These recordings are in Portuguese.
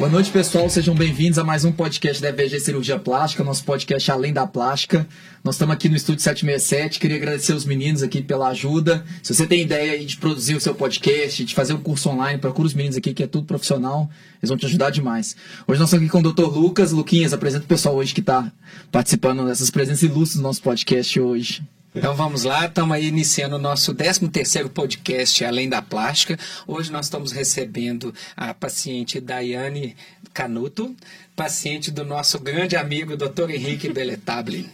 Boa noite, pessoal. Sejam bem-vindos a mais um podcast da EVG Cirurgia Plástica, nosso podcast Além da Plástica. Nós estamos aqui no Estúdio 767. Queria agradecer os meninos aqui pela ajuda. Se você tem ideia de produzir o seu podcast, de fazer um curso online, procura os meninos aqui, que é tudo profissional. Eles vão te ajudar demais. Hoje nós estamos aqui com o Dr. Lucas. Luquinhas, apresenta o pessoal hoje que está participando dessas presenças ilustres do nosso podcast hoje. Então vamos lá, estamos aí iniciando o nosso 13º podcast Além da Plástica. Hoje nós estamos recebendo a paciente Daiane Canuto, paciente do nosso grande amigo Dr. Henrique Belletable.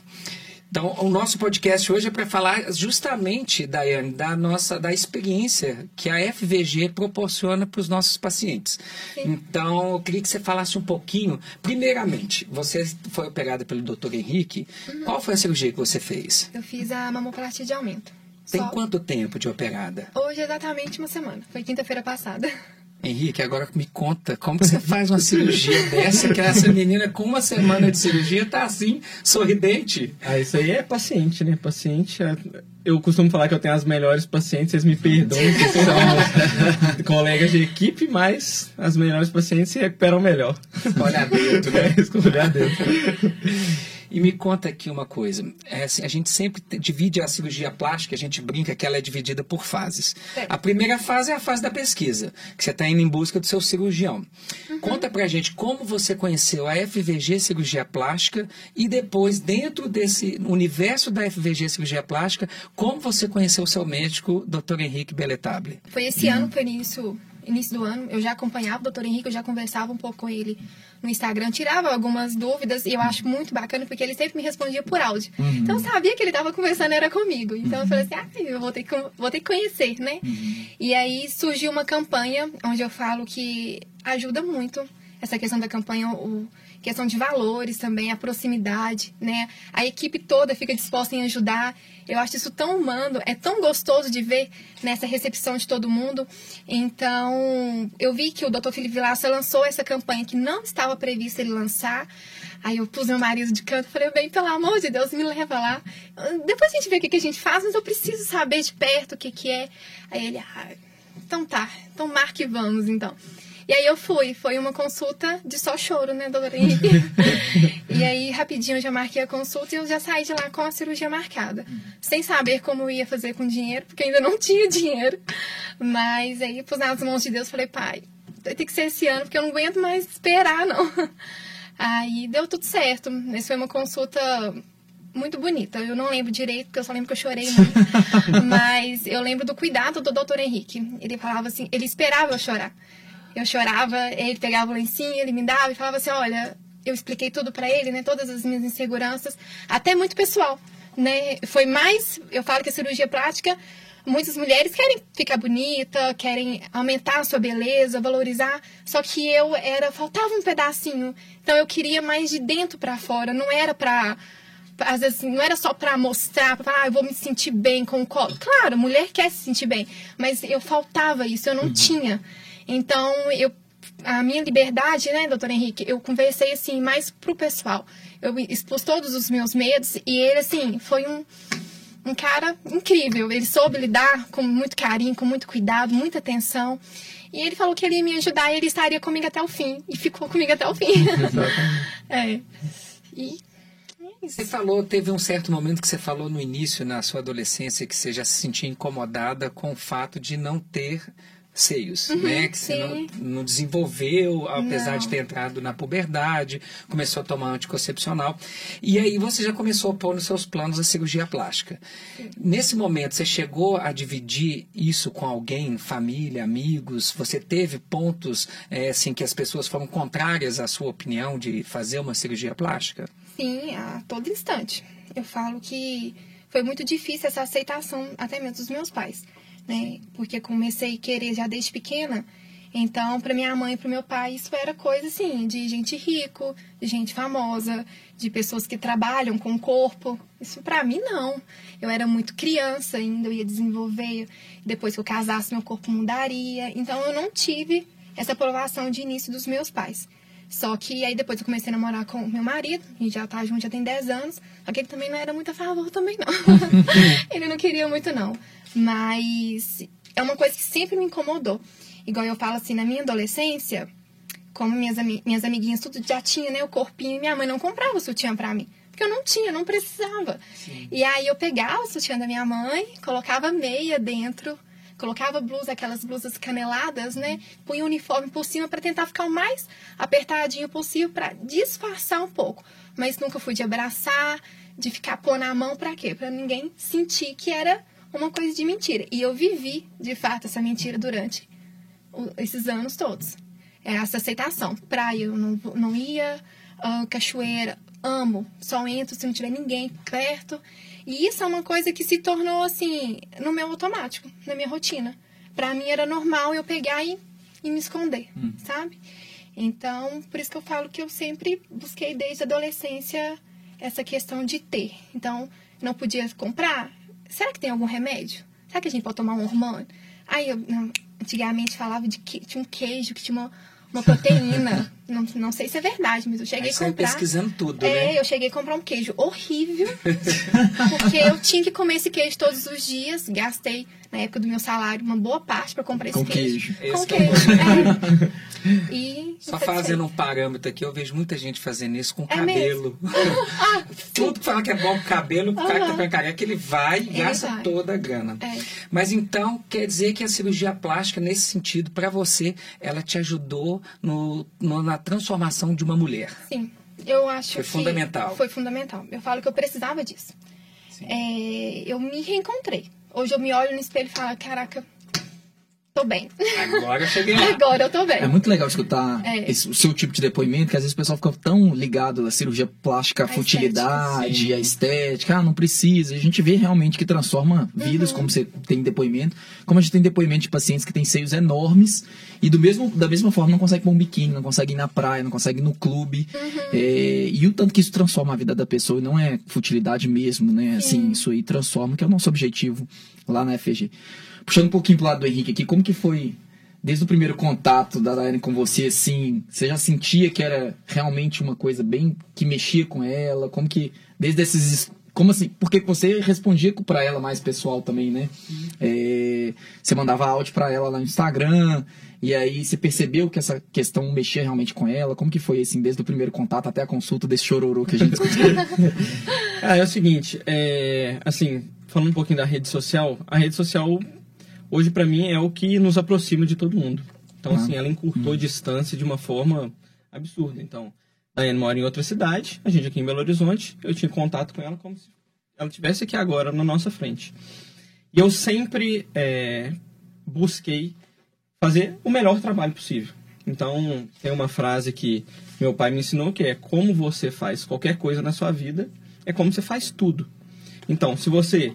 Então, o nosso podcast hoje é para falar justamente, Daiane, da nossa da experiência que a FVG proporciona para os nossos pacientes. Sim. Então, eu queria que você falasse um pouquinho. Primeiramente, você foi operada pelo Dr. Henrique. Uhum. Qual foi a cirurgia que você fez? Eu fiz a mamoplastia de aumento. Tem Só... quanto tempo de operada? Hoje, exatamente uma semana. Foi quinta-feira passada. Henrique, agora me conta, como você faz uma cirurgia dessa, que essa menina com uma semana de cirurgia tá assim, sorridente? Ah, isso aí é paciente, né? Paciente, é, eu costumo falar que eu tenho as melhores pacientes, vocês me perdoem, que são colegas de equipe, mas as melhores pacientes se recuperam melhor. Olha dentro, né? Escolha dentro. E me conta aqui uma coisa. É assim, a gente sempre divide a cirurgia plástica, a gente brinca que ela é dividida por fases. É. A primeira fase é a fase da pesquisa, que você está indo em busca do seu cirurgião. Uhum. Conta pra gente como você conheceu a FVG Cirurgia Plástica e depois, dentro desse universo da FVG Cirurgia Plástica, como você conheceu o seu médico, Dr. Henrique Belletable. Foi esse uhum. ano, início, início do ano, eu já acompanhava o Dr. Henrique, eu já conversava um pouco com ele no Instagram, tirava algumas dúvidas e eu acho muito bacana porque ele sempre me respondia por áudio. Uhum. Então eu sabia que ele estava conversando era comigo. Então eu falei assim, ah, eu vou ter que, vou ter que conhecer, né? Uhum. E aí surgiu uma campanha onde eu falo que ajuda muito essa questão da campanha, o questão de valores também, a proximidade, né? A equipe toda fica disposta em ajudar. Eu acho isso tão humano, é tão gostoso de ver nessa recepção de todo mundo. Então, eu vi que o Dr. Felipe Vilaça lançou essa campanha que não estava prevista ele lançar. Aí eu pus meu marido de canto falei, bem, pelo amor de Deus, me leva lá. Depois a gente vê o que, que a gente faz, mas eu preciso saber de perto o que, que é. Aí ele, ah, então tá, então marque vamos, então. E aí eu fui, foi uma consulta de só choro, né, Henrique? e aí, rapidinho, eu já marquei a consulta e eu já saí de lá com a cirurgia marcada. Sem saber como eu ia fazer com dinheiro, porque ainda não tinha dinheiro. Mas aí, pus nas mãos de Deus, falei, pai, vai ter que ser esse ano, porque eu não aguento mais esperar, não. Aí deu tudo certo. Essa foi uma consulta muito bonita. Eu não lembro direito, porque eu só lembro que eu chorei muito. Mas eu lembro do cuidado do doutor Henrique. Ele falava assim, ele esperava eu chorar eu chorava, ele pegava o lencinho, ele me dava e falava assim, olha, eu expliquei tudo para ele, né, todas as minhas inseguranças, até muito pessoal, né? Foi mais, eu falo que a cirurgia plástica, muitas mulheres querem ficar bonita, querem aumentar a sua beleza, valorizar, só que eu era faltava um pedacinho. Então eu queria mais de dentro para fora, não era para às vezes não era só para mostrar, para falar, ah, eu vou me sentir bem com o colo. Claro, mulher quer se sentir bem, mas eu faltava isso, eu não uhum. tinha. Então, eu a minha liberdade, né, doutor Henrique, eu conversei assim mais pro pessoal. Eu expus todos os meus medos e ele assim foi um um cara incrível. Ele soube lidar com muito carinho, com muito cuidado, muita atenção. E ele falou que ele ia me ajudar e ele estaria comigo até o fim. E ficou comigo até o fim. é. E é você falou, teve um certo momento que você falou no início, na sua adolescência, que você já se sentia incomodada com o fato de não ter seios, uhum, né? Que você não, não, desenvolveu, apesar não. de ter entrado na puberdade, começou a tomar anticoncepcional. E aí você já começou a pôr nos seus planos a cirurgia plástica. Sim. Nesse momento, você chegou a dividir isso com alguém, família, amigos? Você teve pontos, é, assim, que as pessoas foram contrárias à sua opinião de fazer uma cirurgia plástica? Sim, a todo instante. Eu falo que foi muito difícil essa aceitação, até mesmo dos meus pais né? Porque comecei a querer já desde pequena. Então, para minha mãe e para meu pai, isso era coisa assim, de gente rico, de gente famosa, de pessoas que trabalham com o corpo. Isso para mim não. Eu era muito criança ainda, eu ia desenvolver. Depois que eu casasse, meu corpo mudaria. Então, eu não tive essa aprovação de início dos meus pais. Só que aí depois eu comecei a namorar com meu marido, a gente já tá junto, já tem 10 anos. Só que ele também não era muito a favor também, não. ele não queria muito, não. Mas é uma coisa que sempre me incomodou. Igual eu falo assim, na minha adolescência, como minhas, minhas amiguinhas tudo já tinha, né, o corpinho, e minha mãe não comprava o sutiã pra mim. Porque eu não tinha, não precisava. Sim. E aí eu pegava o sutiã da minha mãe, colocava meia dentro, colocava blusa, aquelas blusas caneladas, né? Punha o uniforme por cima para tentar ficar o mais apertadinho possível para disfarçar um pouco. Mas nunca fui de abraçar, de ficar pôr na mão para quê? Para ninguém sentir que era uma coisa de mentira. E eu vivi, de fato, essa mentira durante esses anos todos. É essa aceitação. Praia, eu não, não ia, uh, cachoeira, amo, só entro se não tiver ninguém perto. E isso é uma coisa que se tornou assim, no meu automático, na minha rotina. Para mim era normal eu pegar e, e me esconder, hum. sabe? Então, por isso que eu falo que eu sempre busquei desde a adolescência essa questão de ter. Então, não podia comprar. Será que tem algum remédio? Será que a gente pode tomar um hormônio? Aí eu antigamente falava de que tinha um queijo que tinha uma uma proteína. não, não sei se é verdade, mas eu cheguei a comprar. pesquisando tudo, é, né? eu cheguei a comprar um queijo horrível. porque eu tinha que comer esse queijo todos os dias. Gastei, na época do meu salário, uma boa parte para comprar esse Com queijo. queijo. Com queijo. É. E Só fazendo um parâmetro aqui, eu vejo muita gente fazendo isso com é cabelo. ah, tudo que fala que é bom com cabelo, o cara que tá com careca, ele vai e gasta vai. toda a grana. É. Mas então, quer dizer que a cirurgia plástica, nesse sentido, para você, ela te ajudou no, no, na transformação de uma mulher. Sim, eu acho foi que fundamental. Foi fundamental. Eu falo que eu precisava disso. É, eu me reencontrei. Hoje eu me olho no espelho e falo, caraca, tô bem. Agora eu cheguei lá. Agora eu tô bem. É muito legal escutar é. esse, o seu tipo de depoimento, que às vezes o pessoal fica tão ligado à cirurgia plástica, à futilidade, estética, à estética. Ah, não precisa. A gente vê realmente que transforma vidas, uhum. como você tem depoimento. Como a gente tem depoimento de pacientes que têm seios enormes e do mesmo, da mesma forma não consegue pôr um biquíni, não consegue ir na praia, não consegue ir no clube. Uhum. É, e o tanto que isso transforma a vida da pessoa, e não é futilidade mesmo, né? Assim, isso aí transforma, que é o nosso objetivo lá na FG. Puxando um pouquinho pro lado do Henrique aqui, como que foi desde o primeiro contato da Daiane com você, assim, você já sentia que era realmente uma coisa bem que mexia com ela? Como que, desde esses. Como assim? Porque você respondia para ela mais pessoal também, né? É, você mandava áudio para ela lá no Instagram, e aí você percebeu que essa questão mexia realmente com ela? Como que foi, assim, desde o primeiro contato até a consulta desse chororô que a gente discutiu? ah, é o seguinte, é, assim, falando um pouquinho da rede social, a rede social hoje para mim é o que nos aproxima de todo mundo. Então, ah. assim, ela encurtou a distância de uma forma absurda. Então, Daiane mora em outra cidade, a gente aqui em Belo Horizonte, eu tinha contato com ela como se ela estivesse aqui agora na nossa frente. E eu sempre é, busquei fazer o melhor trabalho possível. Então, tem uma frase que meu pai me ensinou que é como você faz qualquer coisa na sua vida, é como você faz tudo. Então, se você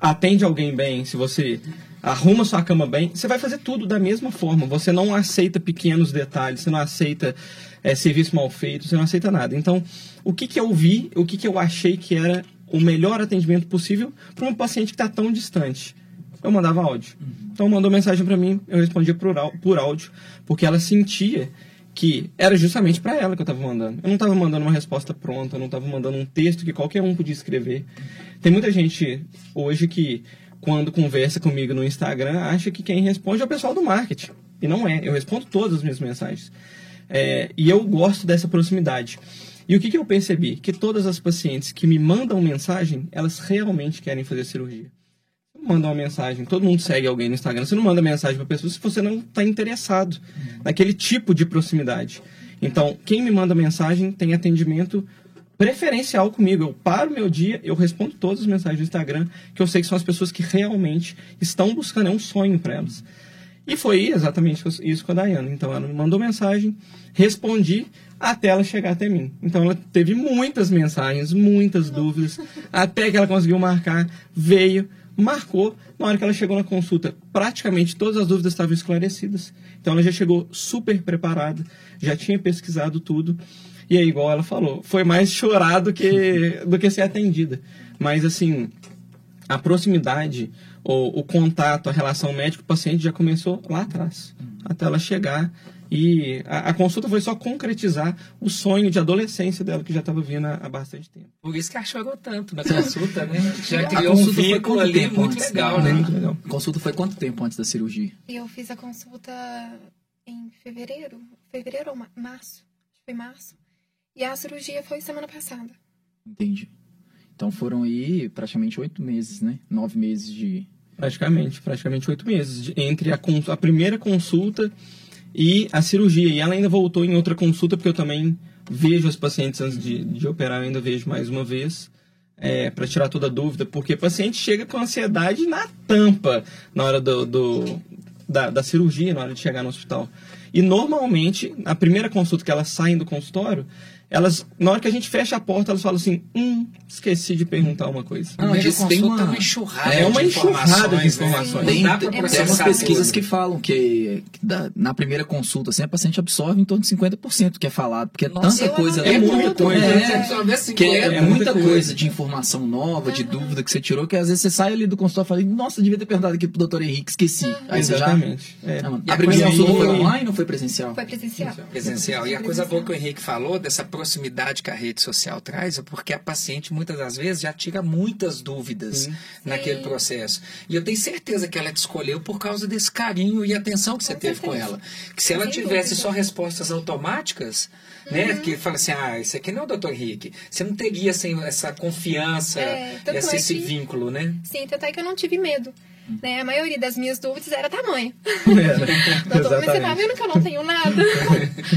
atende alguém bem, se você arruma sua cama bem, você vai fazer tudo da mesma forma. Você não aceita pequenos detalhes, você não aceita é, serviço mal feito, você não aceita nada. Então, o que, que eu vi, o que, que eu achei que era o melhor atendimento possível para um paciente que está tão distante? Eu mandava áudio. Então, mandou mensagem para mim, eu respondia por, por áudio, porque ela sentia que era justamente para ela que eu estava mandando. Eu não estava mandando uma resposta pronta, eu não estava mandando um texto que qualquer um podia escrever. Tem muita gente hoje que quando conversa comigo no Instagram, acha que quem responde é o pessoal do marketing. E não é. Eu respondo todas as minhas mensagens. É, e eu gosto dessa proximidade. E o que, que eu percebi? Que todas as pacientes que me mandam mensagem, elas realmente querem fazer cirurgia. Manda uma mensagem, todo mundo segue alguém no Instagram, você não manda mensagem para pessoa se você não está interessado naquele tipo de proximidade. Então, quem me manda mensagem tem atendimento preferencial comigo. Eu paro meu dia, eu respondo todas as mensagens do Instagram, que eu sei que são as pessoas que realmente estão buscando, é um sonho para elas. E foi exatamente isso com a Dayana. Então ela me mandou mensagem, respondi até ela chegar até mim. Então ela teve muitas mensagens, muitas dúvidas, até que ela conseguiu marcar, veio, marcou. Na hora que ela chegou na consulta, praticamente todas as dúvidas estavam esclarecidas. Então ela já chegou super preparada, já tinha pesquisado tudo. E aí, igual ela falou, foi mais chorar do que, do que ser atendida. Mas, assim, a proximidade, o, o contato, a relação médico-paciente já começou lá atrás, até ela chegar. E a, a, consulta foi só concretizar o sonho de adolescência dela, que já estava vindo há, há, bastante tempo. Por isso que ela chorou tanto na consulta, né? Já criou um vínculo ali muito legal, né? Muito legal. A consulta foi quanto tempo antes da cirurgia? Eu fiz a consulta em fevereiro, fevereiro ou março, foi março. E a cirurgia foi semana passada. Entendi. Então foram aí praticamente oito meses, né? Nove meses de. Praticamente, praticamente oito meses. De, entre a, a primeira consulta e a cirurgia. E ela ainda voltou em outra consulta, porque eu também vejo os pacientes antes de, de operar, eu ainda vejo mais uma vez. É, para tirar toda a dúvida, porque o paciente chega com ansiedade na tampa na hora do, do da, da cirurgia, na hora de chegar no hospital. E normalmente, a primeira consulta que elas saem do consultório, elas, na hora que a gente fecha a porta, elas falam assim: hum, esqueci de perguntar uma coisa. Não, eles têm uma, uma enxurrada, é uma enxurrada de informações. Tem, tem, tem umas pesquisas tudo. que falam que, que da, na primeira consulta, assim, a paciente absorve em torno de 50% que é falado, porque é Nossa, tanta coisa. É, muita coisa. É, que é, é muita coisa, de informação nova, de dúvida que você tirou, que às vezes você sai ali do consultório e fala, nossa, devia ter perguntado aqui pro doutor Henrique, esqueci. Aí Exatamente. Já, é. a, a primeira consulta foi online ou foi presencial? Foi presencial. Presencial. E a coisa boa que o Henrique falou, dessa proximidade que a rede social traz, é porque a paciente muitas das vezes já tira muitas dúvidas Sim. naquele Sim. processo. E eu tenho certeza que ela te escolheu por causa desse carinho e atenção que você com teve certeza. com ela. Que se ela Sem tivesse dúvida. só respostas automáticas, né, uhum. né? Que fala assim, ah, isso aqui não é o Dr. Henrique. Você não teria assim, essa confiança, é, esse, é esse vínculo, né? Sim, tanto é que eu não tive medo. Né? A maioria das minhas dúvidas era tamanho. Era, Doutor, mas você tá vendo que eu não tenho nada?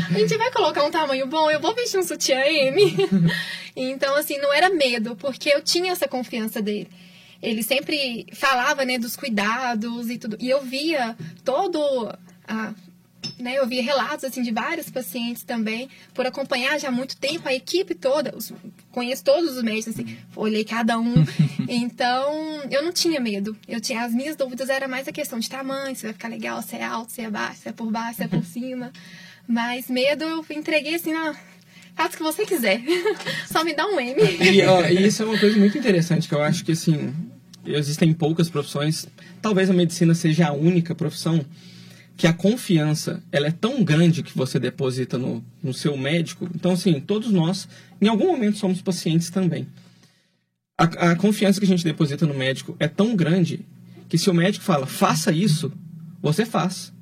a gente vai colocar um tamanho bom, eu vou vestir um sutiã M. então, assim, não era medo, porque eu tinha essa confiança dele ele sempre falava né dos cuidados e tudo e eu via todo a né, eu vi relatos assim de vários pacientes também, por acompanhar já há muito tempo a equipe toda, os, conheço todos os médicos, assim, olhei cada um. então, eu não tinha medo. Eu tinha as minhas dúvidas era mais a questão de tamanho, se vai ficar legal, se é alto, se é baixo, se é por baixo, se é por cima. Mas medo eu entreguei assim, na Faça o que você quiser. Só me dá um M. E, ó, e isso é uma coisa muito interessante, que eu acho que, assim, existem poucas profissões. Talvez a medicina seja a única profissão que a confiança ela é tão grande que você deposita no, no seu médico. Então, assim, todos nós, em algum momento, somos pacientes também. A, a confiança que a gente deposita no médico é tão grande que se o médico fala, faça isso, você faz.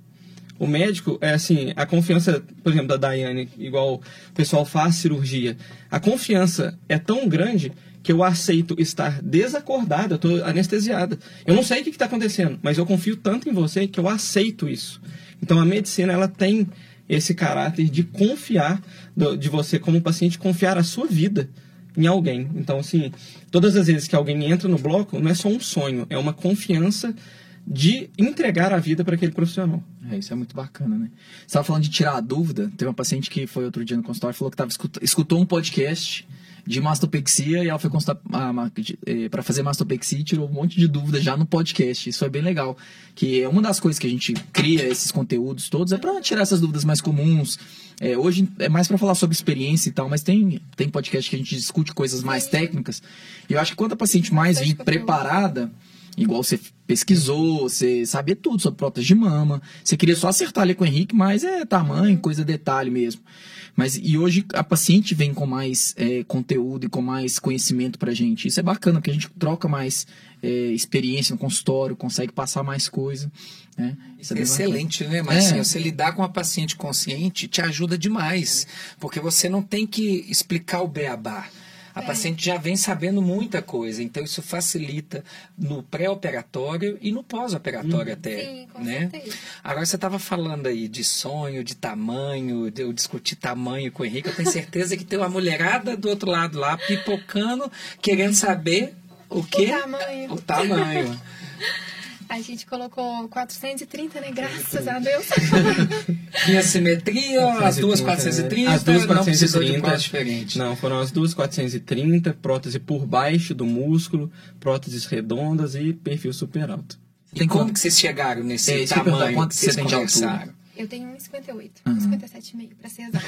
O médico, é assim, a confiança, por exemplo, da Daiane, igual o pessoal faz cirurgia, a confiança é tão grande que eu aceito estar desacordada, eu estou anestesiada. Eu não sei o que está acontecendo, mas eu confio tanto em você que eu aceito isso. Então a medicina ela tem esse caráter de confiar do, de você como paciente, confiar a sua vida em alguém. Então assim, todas as vezes que alguém entra no bloco, não é só um sonho, é uma confiança de entregar a vida para aquele profissional. É, isso é muito bacana, né? Você estava falando de tirar a dúvida. Teve uma paciente que foi outro dia no consultório e falou que tava, escutou um podcast de mastopexia e ela foi eh, para fazer mastopexia e tirou um monte de dúvidas já no podcast. Isso é bem legal. Que é uma das coisas que a gente cria esses conteúdos todos é para tirar essas dúvidas mais comuns. É, hoje é mais para falar sobre experiência e tal, mas tem, tem podcast que a gente discute coisas mais técnicas. E eu acho que quanto a paciente mais vir preparada, igual você pesquisou, você sabia tudo sobre prótese de mama, você queria só acertar ali com o Henrique, mas é tamanho, coisa detalhe mesmo. Mas e hoje a paciente vem com mais é, conteúdo e com mais conhecimento pra gente. Isso é bacana, porque a gente troca mais é, experiência no consultório, consegue passar mais coisa. Né? É Excelente, né? Mas é. assim, você lidar com uma paciente consciente te ajuda demais. Porque você não tem que explicar o beabá a paciente já vem sabendo muita coisa. Então, isso facilita no pré-operatório e no pós-operatório hum. até. Sim, com né? Certeza. Agora, você estava falando aí de sonho, de tamanho, de eu discutir tamanho com o Henrique. Eu tenho certeza que tem uma mulherada do outro lado lá, pipocando, querendo saber o que? O tamanho. O tamanho. A gente colocou 430, né? Graças a Deus. Tinha simetria, as duas 430, as duas 430 não diferente. Não, foram as duas 430, prótese por baixo do músculo, próteses redondas e perfil super alto. E como que vocês chegaram nesse é, tamanho? Quanto você tem de altura? Eu tenho 1,58. Uhum. 57,5 para ser exato.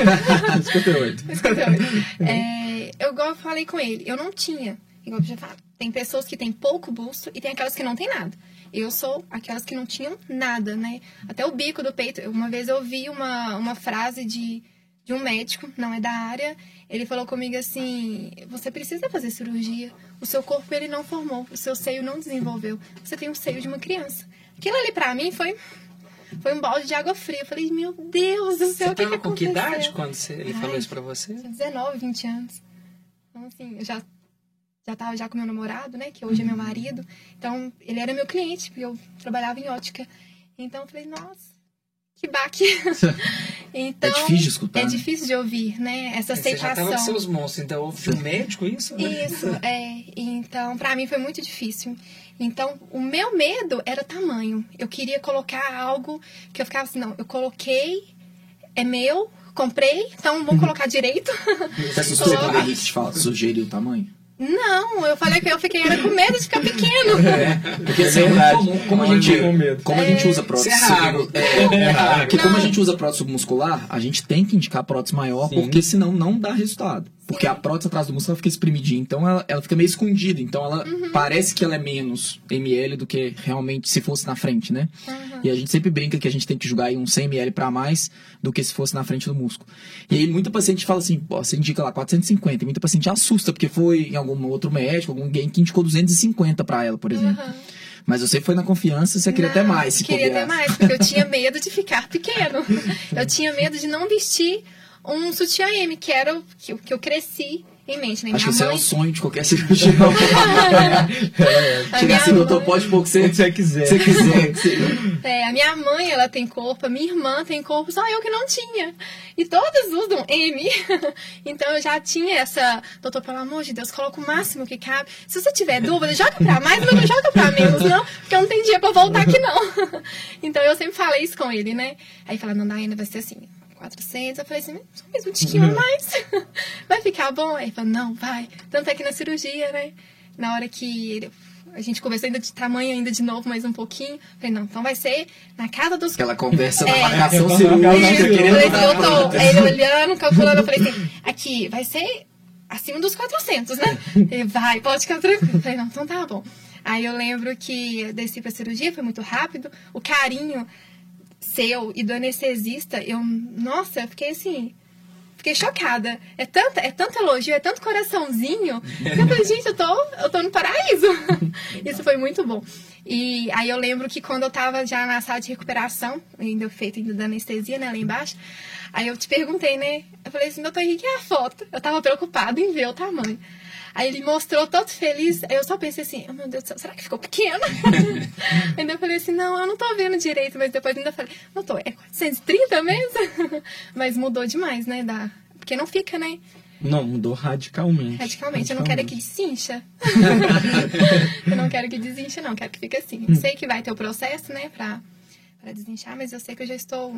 58. 58. É, eu, igual eu falei com ele, eu não tinha. Igual eu já falo, tem pessoas que têm pouco busto e tem aquelas que não têm nada. Eu sou aquelas que não tinham nada, né? Até o bico do peito. Uma vez eu vi uma, uma frase de, de um médico, não é da área. Ele falou comigo assim: você precisa fazer cirurgia. O seu corpo ele não formou, o seu seio não desenvolveu. Você tem o seio de uma criança. Aquilo ali para mim foi foi um balde de água fria. Eu falei, meu Deus do céu, você o que, que com que idade quando você, ele Ai, falou isso pra você? 19, 20 anos. Então, assim, eu já já tava já com meu namorado, né, que hoje é meu marido. Então, ele era meu cliente, porque eu trabalhava em ótica. Então, eu falei, nossa, que baque. então, é difícil de escutar. É né? difícil de ouvir, né? Essa aceitação. Você já tava com seus monstros, então houve um médico isso? Né? Isso, é. Então, para mim foi muito difícil. Então, o meu medo era tamanho. Eu queria colocar algo que eu ficava assim, não, eu coloquei, é meu, comprei, então vamos uhum. colocar direito. Você sugeriu o tamanho? Não, eu falei que eu fiquei era com medo de ficar pequeno. É, porque assim, é comum, como a gente, como a gente usa prótese, é raro. É, é, raro. Porque como a gente usa prótese submuscular, a gente tem que indicar prótese maior, Sim. porque senão não dá resultado. Porque a prótese atrás do músculo ela fica espremidinha, então ela, ela fica meio escondida. Então ela uhum. parece que ela é menos ml do que realmente se fosse na frente, né? Uhum. E a gente sempre brinca que a gente tem que julgar aí uns 100 ml para mais do que se fosse na frente do músculo. E aí muita paciente fala assim, pô, você indica lá 450. E muita paciente assusta, porque foi em algum outro médico, alguém que indicou 250 para ela, por exemplo. Uhum. Mas você foi na confiança, você queria até mais. Se queria até mais, porque eu tinha medo de ficar pequeno. eu tinha medo de não vestir um sutiã M, que era o que, que eu cresci em mente, né? Acho Minha que mãe... isso é o sonho de qualquer cirurgião. é, Chegar assim, doutor, pode pôr o que você, você quiser. Você quiser. é, a minha mãe, ela tem corpo, a minha irmã tem corpo, só eu que não tinha. E todas usam M. então eu já tinha essa, doutor, pelo amor de Deus, coloca o máximo que cabe. Se você tiver dúvida, joga pra mais, mas não joga pra menos, não, porque eu não tenho dia pra voltar aqui, não. então eu sempre falei isso com ele, né? Aí fala, não, ainda vai ser assim 400. Eu falei assim, só mais um tiquinho a mais. vai ficar bom? Aí ele falou, não, vai. Tanto é que na cirurgia, né? Na hora que ele, a gente conversou ainda de tamanho ainda de novo, mais um pouquinho. Falei, não, então vai ser na casa dos... Aquela conversa é, na marcação cirúrgica. Eu tô, ele olhando, calculando, eu falei assim, aqui, vai ser acima dos 400, né? Ele, vai, pode ficar tranquilo. Eu falei, não, então tá bom. Aí eu lembro que eu desci pra cirurgia, foi muito rápido. O carinho seu e do anestesista, eu, nossa, eu fiquei assim, fiquei chocada. É tanto, é tanto elogio, é tanto coraçãozinho. eu falei, gente, eu tô, eu tô no paraíso. Isso foi muito bom. E aí eu lembro que quando eu tava já na sala de recuperação, ainda feito ainda da anestesia, né, lá embaixo, aí eu te perguntei, né? Eu falei assim, doutor Henrique, é a foto? Eu tava preocupada em ver o tamanho. Aí ele mostrou todo feliz. Aí eu só pensei assim, oh, meu Deus do céu, será que ficou pequeno? ainda eu falei assim, não, eu não tô vendo direito. Mas depois ainda falei, não tô, é 430 mesmo? mas mudou demais, né? Da... Porque não fica, né? Não, mudou radicalmente. Radicalmente. Eu não quero que desincha. eu não quero que desincha, não. Quero que fique assim. Hum. Sei que vai ter o processo, né, pra, pra desinchar, mas eu sei que eu já estou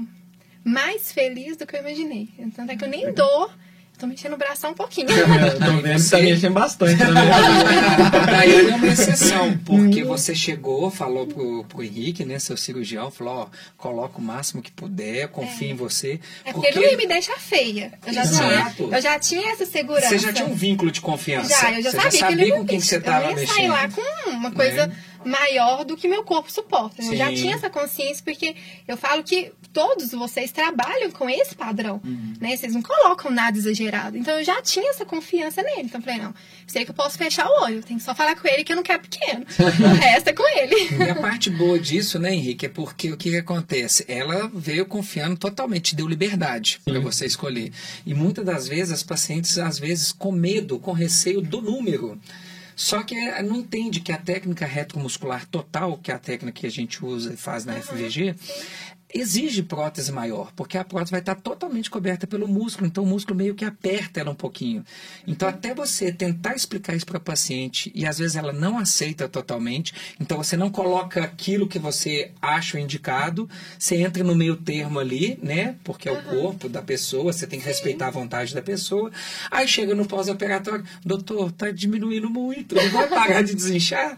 mais feliz do que eu imaginei. Tanto é que eu nem dou Tô mexendo o braço um pouquinho. Eu tô vendo que tá mexendo bastante na minha Daiane é uma exceção, porque hum. você chegou, falou pro, pro Henrique, né, seu cirurgião, falou, ó, coloca o máximo que puder, confia é. em você. É porque, porque não ia me deixar feia. Eu já, Exato. tinha, eu já tinha essa segurança. Você já tinha um vínculo de confiança. Já, eu já você sabia, já sabia que ele com quem você tava eu ia sair lá com uma coisa... Né? maior do que meu corpo suporta. Sim. Eu já tinha essa consciência porque eu falo que todos vocês trabalham com esse padrão, uhum. né? Vocês não colocam nada exagerado. Então eu já tinha essa confiança nele. Então eu falei, não, sei que eu posso fechar o olho, tenho que só falar com ele que eu não quero pequeno. o resto é com ele. E a parte boa disso, né, Henrique, é porque o que, que acontece? Ela veio confiando totalmente, deu liberdade para você escolher. E muitas das vezes as pacientes, às vezes, com medo, com receio do número. Só que é, não entende que a técnica retromuscular total, que é a técnica que a gente usa e faz na uhum. FVG, exige prótese maior, porque a prótese vai estar totalmente coberta pelo músculo, então o músculo meio que aperta ela um pouquinho. Então, até você tentar explicar isso para a paciente, e às vezes ela não aceita totalmente, então você não coloca aquilo que você acha indicado, você entra no meio termo ali, né? Porque é o corpo da pessoa, você tem que respeitar a vontade da pessoa. Aí chega no pós-operatório, doutor, tá diminuindo muito, não vai parar de desinchar?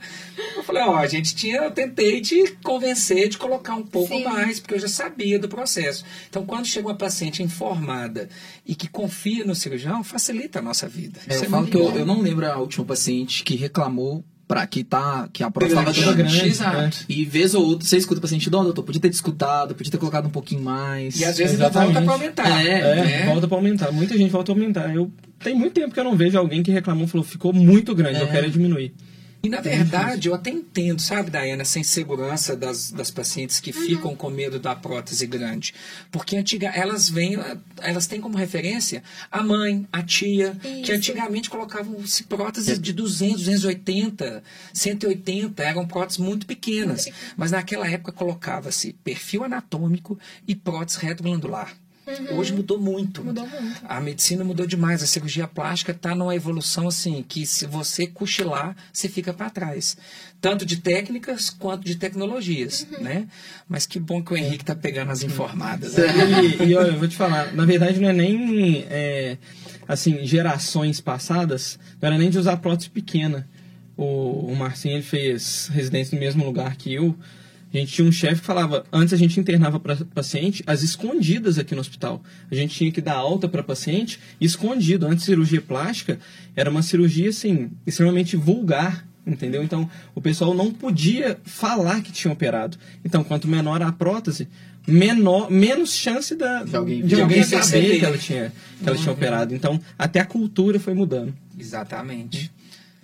Eu falei, ó, a gente tinha, eu tentei te convencer de colocar um pouco Sim. mais, porque eu já sabia do processo. Então, quando chega uma paciente informada e que confia no cirurgião, facilita a nossa vida. É, eu é falo que eu, eu, não lembro a última paciente que reclamou para que tá que a prova estava toda grande, Exato. e vez ou outra você escuta o paciente, não, doutor, podia ter discutado, podia ter colocado um pouquinho mais. E às vezes ainda volta para aumentar. É, é, é, volta para aumentar. Muita gente volta a aumentar. Eu tem muito tempo que eu não vejo alguém que reclamou e falou, ficou muito grande, é. eu quero diminuir. E na verdade, eu até entendo, sabe, Dayana, essa insegurança das, das pacientes que uhum. ficam com medo da prótese grande. Porque antiga, elas vêm, elas têm como referência a mãe, a tia, Isso. que antigamente colocavam-se próteses de 200, 280, 180, eram próteses muito pequenas. Mas naquela época colocava-se perfil anatômico e prótese retroglandular. Uhum. Hoje mudou muito. Mudou muito. A medicina mudou demais. A cirurgia plástica está numa evolução assim que se você cochilar, você fica para trás. Tanto de técnicas quanto de tecnologias, uhum. né? Mas que bom que o Henrique está pegando as informadas. Né? E, e, olha, eu vou te falar, na verdade não é nem é, assim, gerações passadas, não era nem de usar prótese pequena. O, o Marcinho ele fez residência no mesmo lugar que eu a gente tinha um chefe que falava, antes a gente internava para paciente as escondidas aqui no hospital. A gente tinha que dar alta para paciente escondido. Antes cirurgia plástica era uma cirurgia assim extremamente vulgar, entendeu? Então o pessoal não podia falar que tinha operado. Então quanto menor a prótese, menor, menos chance da, de alguém, de alguém saber que ela tinha que ela tinha operado. Então até a cultura foi mudando. Exatamente.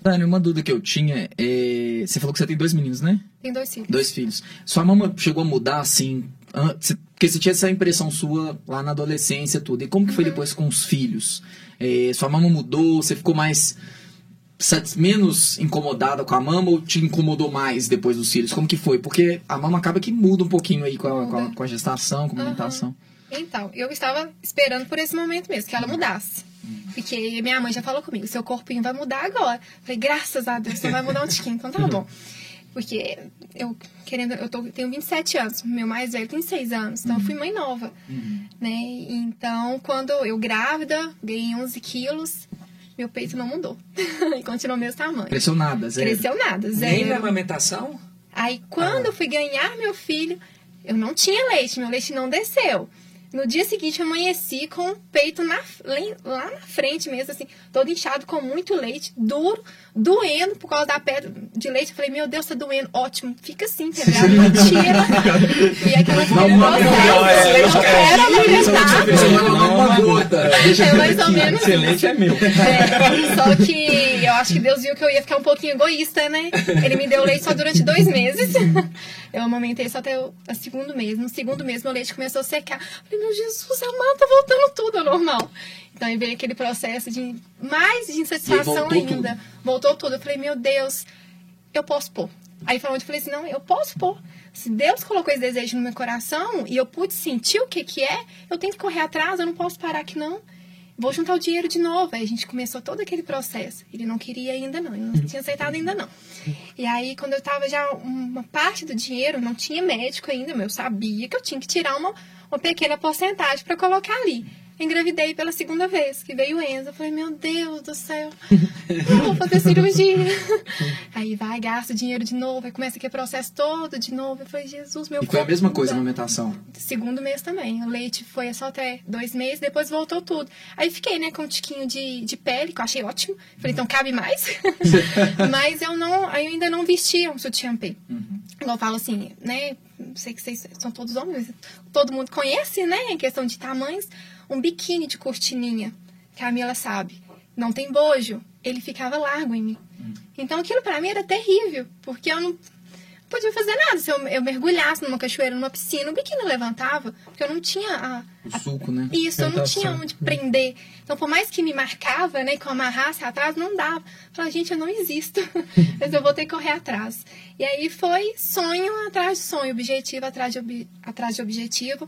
Dani, uma dúvida que eu tinha é. Você falou que você tem dois meninos, né? Tem dois filhos. Dois filhos. Sua mama chegou a mudar assim. Porque você tinha essa impressão sua lá na adolescência tudo. E como que foi uhum. depois com os filhos? É, sua mama mudou? Você ficou mais. menos incomodada com a mama ou te incomodou mais depois dos filhos? Como que foi? Porque a mama acaba que muda um pouquinho aí com a, com a, com a gestação, com a alimentação. Uhum. Então, eu estava esperando por esse momento mesmo, que ela mudasse. Porque minha mãe já falou comigo, seu corpinho vai mudar agora. Falei, graças a Deus, não vai mudar um tiquinho, então tá bom. Porque eu querendo, eu tô, tenho 27 anos, meu mais velho tem 6 anos, então eu fui mãe nova. Uhum. Né? Então, quando eu grávida, ganhei 11 quilos, meu peito não mudou. e continuou o mesmo tamanho. Cresceu nada, zero. Cresceu nada, zero. Nem na amamentação? Aí, quando ah. eu fui ganhar meu filho, eu não tinha leite, meu leite não desceu. No dia seguinte, amanheci com o peito na, lá na frente mesmo, assim, todo inchado, com muito leite, duro, doendo por causa da pedra de leite. Eu falei, meu Deus, tá doendo. Ótimo, fica assim, entendeu? Mentira. e aquela não, não, não, era uma gota. É mais ou menos. Excelente é meu. É, só que eu acho que Deus viu que eu ia ficar um pouquinho egoísta, né? Ele me deu leite só durante dois meses. Eu amamentei só até o segundo mês. No segundo mês, meu leite começou a secar. Falei, meu Jesus amado, tá voltando tudo ao normal. Então veio aquele processo de mais de insatisfação voltou ainda. Tudo. Voltou tudo. Eu falei, meu Deus, eu posso pôr. Aí foi onde eu falei assim, não, eu posso pôr. Se Deus colocou esse desejo no meu coração e eu pude sentir o que que é, eu tenho que correr atrás, eu não posso parar aqui não vou juntar o dinheiro de novo. Aí a gente começou todo aquele processo. Ele não queria ainda não, ele não tinha aceitado ainda não. E aí, quando eu tava já uma parte do dinheiro, não tinha médico ainda, mas eu sabia que eu tinha que tirar uma, uma pequena porcentagem para colocar ali engravidei pela segunda vez, que veio o Enzo. Eu falei, meu Deus do céu, eu vou fazer cirurgia. aí vai, gasta dinheiro de novo, aí começa aquele processo todo de novo. Eu falei, Jesus, meu E foi a mesma coisa na amamentação? Segundo mês também. O leite foi só até dois meses, depois voltou tudo. Aí fiquei, né, com um tiquinho de, de pele, que eu achei ótimo. Falei, então cabe mais. Mas eu não, eu ainda não vestia um sutiã P. Uhum. Eu falo assim, né, sei que vocês são todos homens, todo mundo conhece, né, em questão de tamanhos um biquíni de cortininha. Camila sabe. Não tem bojo. Ele ficava largo em mim. Hum. Então aquilo para mim era terrível, porque eu não podia fazer nada. Se eu, eu mergulhasse numa cachoeira, numa piscina, o biquíni levantava, porque eu não tinha a, o suco, né? Isso, eu não tinha onde prender. Então, por mais que me marcava, né, que eu amarrasse atrás, não dava. Eu falava, gente, eu não existo, mas eu vou ter que correr atrás. E aí foi sonho atrás de sonho, objetivo atrás de, ob... atrás de objetivo.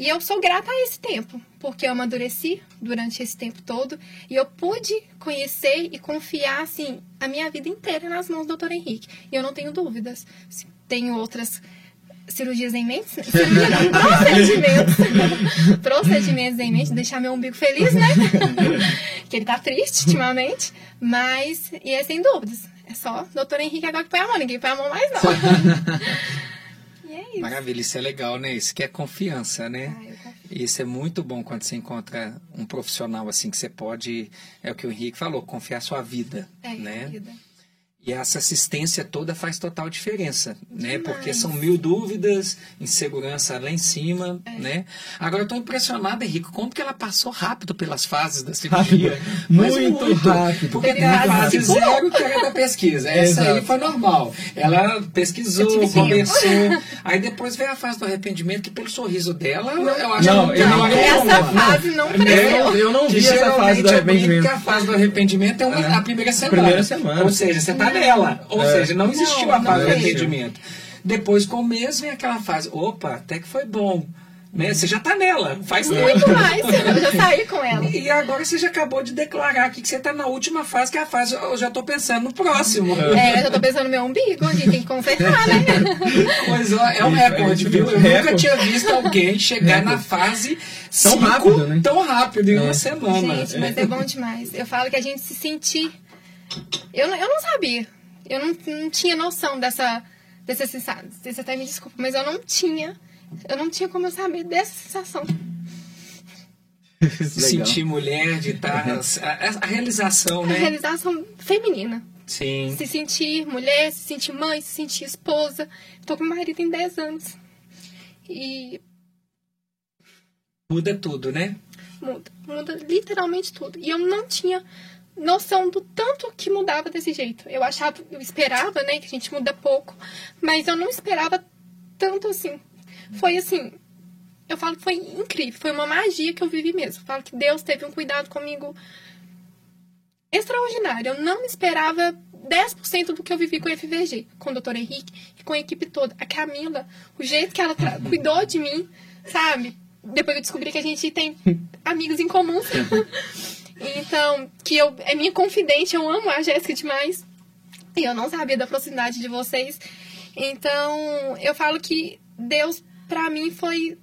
E eu sou grata a esse tempo, porque eu amadureci durante esse tempo todo e eu pude conhecer e confiar, assim, a minha vida inteira nas mãos do Dr. Henrique. E eu não tenho dúvidas. Tenho outras cirurgias em mente, cirurgia não, procedimentos, procedimentos em mente, deixar meu umbigo feliz, né? que ele tá triste ultimamente, mas, e é sem dúvidas, é só doutor Henrique agora que põe a mão, ninguém põe a mão mais não. Isso. Maravilha, isso é legal, né? Isso que é confiança, né? Ah, isso é muito bom quando você encontra um profissional assim que você pode, é o que o Henrique falou, confiar a sua vida, é, né? Vida. E essa assistência toda faz total diferença, né? Demais. Porque são mil dúvidas, insegurança lá em cima, é. né? Agora eu estou impressionada, Henrique, como que ela passou rápido pelas fases da cirurgia. muito, muito, rápido. Porque tem a fase zero que era da pesquisa. Essa Exato. aí foi normal. Ela pesquisou, conversou. aí depois veio a fase do arrependimento, que pelo sorriso dela, eu acho não, que não, não, essa fase não cresceu. Eu não vi essa fase do arrependimento. a fase do arrependimento é, uma, é. a primeira semana. Primeira semana. Ou seja, você está nela. Ou é. seja, não existiu não, a fase do arrependimento. Depois, com o mês, vem aquela fase, opa, até que foi bom. Né? Você já está nela, faz tempo. Muito mais, eu já saí com ela. E agora você já acabou de declarar aqui que você está na última fase, que é a fase, eu já estou pensando no próximo. É, eu já estou pensando no meu umbigo, onde tem que consertar, né? Pois é um recorde, viu? Eu nunca tinha visto alguém chegar na fase tão rápido, né? tão rápido em é. uma semana. Gente, mas é bom demais. Eu falo que a gente se sentir eu, eu não sabia. Eu não, não tinha noção dessa, dessa sensação. Você até me desculpa, mas eu não tinha. Eu não tinha como eu saber dessa sensação. Se sentir mulher, de estar. A, a, realização, né? A realização feminina. Sim. Se sentir mulher, se sentir mãe, se sentir esposa. Tô com meu marido em 10 anos. E. Muda tudo, né? Muda. Muda literalmente tudo. E eu não tinha noção do tanto que mudava desse jeito. Eu achava, eu esperava, né, que a gente muda pouco, mas eu não esperava tanto assim. Foi assim, eu falo que foi incrível, foi uma magia que eu vivi mesmo. Eu falo que Deus teve um cuidado comigo extraordinário. Eu não esperava 10% do que eu vivi com o FVG, com o Dr. Henrique e com a equipe toda. A Camila, o jeito que ela cuidou de mim, sabe? Depois eu descobri que a gente tem amigos em comum. Então, que eu é minha confidente, eu amo a Jéssica demais. E eu não sabia da proximidade de vocês. Então, eu falo que Deus, para mim, foi